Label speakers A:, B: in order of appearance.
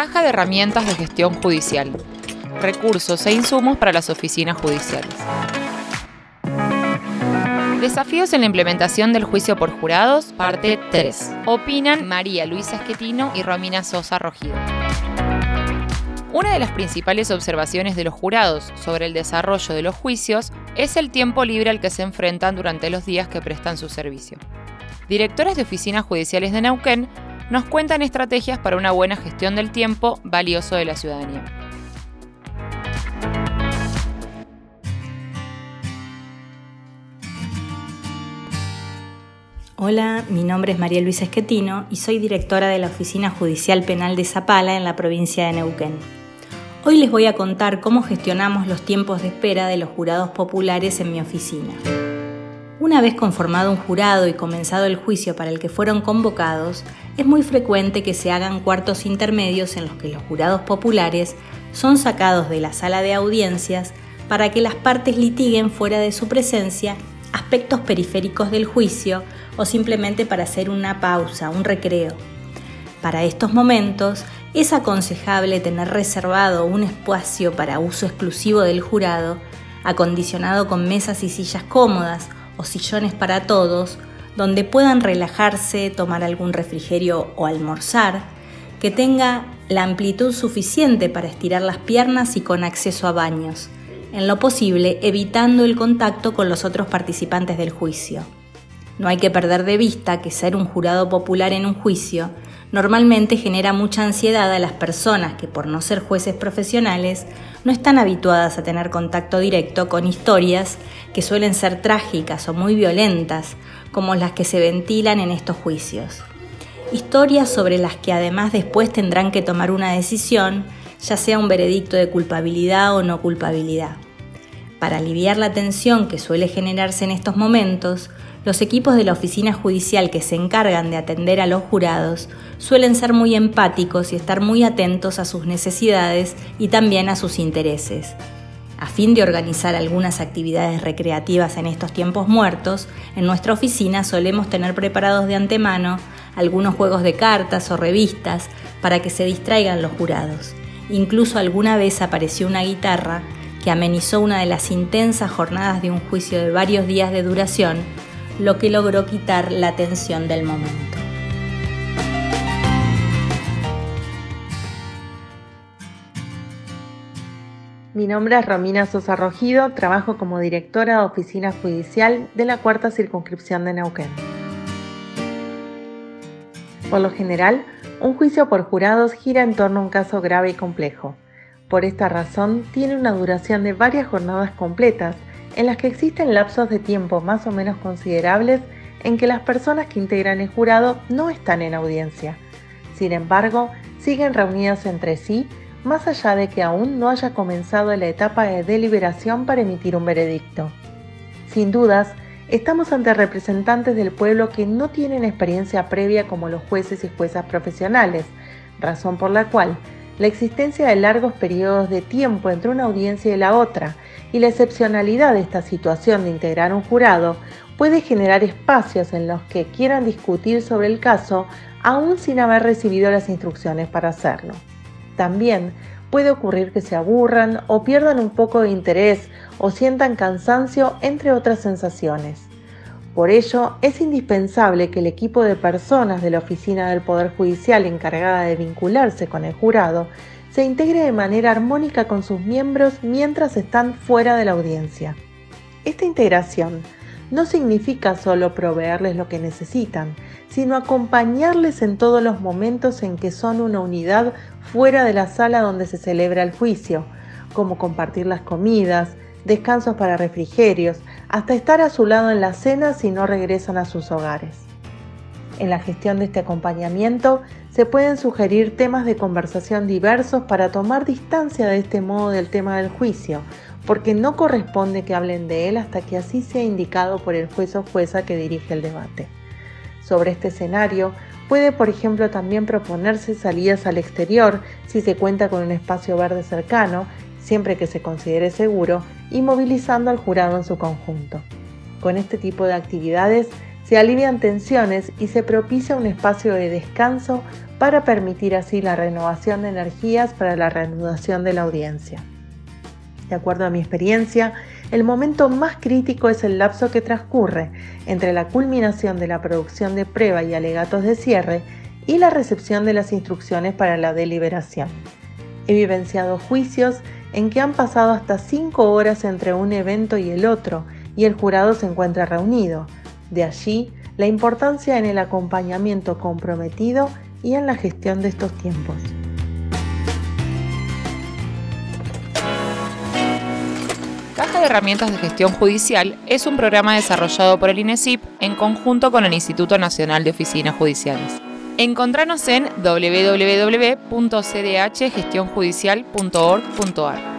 A: Caja de herramientas de gestión judicial. Recursos e insumos para las oficinas judiciales. Desafíos en la implementación del juicio por jurados, parte 3. Opinan María Luisa Esquetino y Romina Sosa Rogido. Una de las principales observaciones de los jurados sobre el desarrollo de los juicios es el tiempo libre al que se enfrentan durante los días que prestan su servicio. Directores de oficinas judiciales de Neuquén nos cuentan estrategias para una buena gestión del tiempo valioso de la ciudadanía.
B: Hola, mi nombre es María Luisa Esquetino y soy directora de la Oficina Judicial Penal de Zapala en la provincia de Neuquén. Hoy les voy a contar cómo gestionamos los tiempos de espera de los jurados populares en mi oficina. Una vez conformado un jurado y comenzado el juicio para el que fueron convocados, es muy frecuente que se hagan cuartos intermedios en los que los jurados populares son sacados de la sala de audiencias para que las partes litiguen fuera de su presencia aspectos periféricos del juicio o simplemente para hacer una pausa, un recreo. Para estos momentos es aconsejable tener reservado un espacio para uso exclusivo del jurado, acondicionado con mesas y sillas cómodas o sillones para todos, donde puedan relajarse, tomar algún refrigerio o almorzar, que tenga la amplitud suficiente para estirar las piernas y con acceso a baños, en lo posible evitando el contacto con los otros participantes del juicio. No hay que perder de vista que ser un jurado popular en un juicio normalmente genera mucha ansiedad a las personas que por no ser jueces profesionales no están habituadas a tener contacto directo con historias que suelen ser trágicas o muy violentas, como las que se ventilan en estos juicios. Historias sobre las que además después tendrán que tomar una decisión ya sea un veredicto de culpabilidad o no culpabilidad. Para aliviar la tensión que suele generarse en estos momentos, los equipos de la oficina judicial que se encargan de atender a los jurados suelen ser muy empáticos y estar muy atentos a sus necesidades y también a sus intereses. A fin de organizar algunas actividades recreativas en estos tiempos muertos, en nuestra oficina solemos tener preparados de antemano algunos juegos de cartas o revistas para que se distraigan los jurados. Incluso alguna vez apareció una guitarra que amenizó una de las intensas jornadas de un juicio de varios días de duración, lo que logró quitar la tensión del momento.
C: Mi nombre es Romina Sosa Rogido, trabajo como directora de oficina judicial de la cuarta circunscripción de Neuquén. Por lo general, un juicio por jurados gira en torno a un caso grave y complejo. Por esta razón, tiene una duración de varias jornadas completas, en las que existen lapsos de tiempo más o menos considerables en que las personas que integran el jurado no están en audiencia. Sin embargo, siguen reunidas entre sí, más allá de que aún no haya comenzado la etapa de deliberación para emitir un veredicto. Sin dudas, Estamos ante representantes del pueblo que no tienen experiencia previa como los jueces y juezas profesionales, razón por la cual la existencia de largos periodos de tiempo entre una audiencia y la otra y la excepcionalidad de esta situación de integrar un jurado puede generar espacios en los que quieran discutir sobre el caso aún sin haber recibido las instrucciones para hacerlo. También puede ocurrir que se aburran o pierdan un poco de interés o sientan cansancio, entre otras sensaciones. Por ello, es indispensable que el equipo de personas de la Oficina del Poder Judicial encargada de vincularse con el jurado se integre de manera armónica con sus miembros mientras están fuera de la audiencia. Esta integración no significa solo proveerles lo que necesitan, sino acompañarles en todos los momentos en que son una unidad fuera de la sala donde se celebra el juicio, como compartir las comidas, descansos para refrigerios, hasta estar a su lado en la cena si no regresan a sus hogares. En la gestión de este acompañamiento se pueden sugerir temas de conversación diversos para tomar distancia de este modo del tema del juicio, porque no corresponde que hablen de él hasta que así sea indicado por el juez o jueza que dirige el debate. Sobre este escenario, puede por ejemplo también proponerse salidas al exterior si se cuenta con un espacio verde cercano, siempre que se considere seguro, y movilizando al jurado en su conjunto. Con este tipo de actividades se alivian tensiones y se propicia un espacio de descanso para permitir así la renovación de energías para la reanudación de la audiencia. De acuerdo a mi experiencia, el momento más crítico es el lapso que transcurre entre la culminación de la producción de prueba y alegatos de cierre y la recepción de las instrucciones para la deliberación. He vivenciado juicios en que han pasado hasta 5 horas entre un evento y el otro y el jurado se encuentra reunido. De allí la importancia en el acompañamiento comprometido y en la gestión de estos tiempos.
A: Caja de Herramientas de Gestión Judicial es un programa desarrollado por el INESIP en conjunto con el Instituto Nacional de Oficinas Judiciales. Encontranos en www.cdhgestionjudicial.org.ar.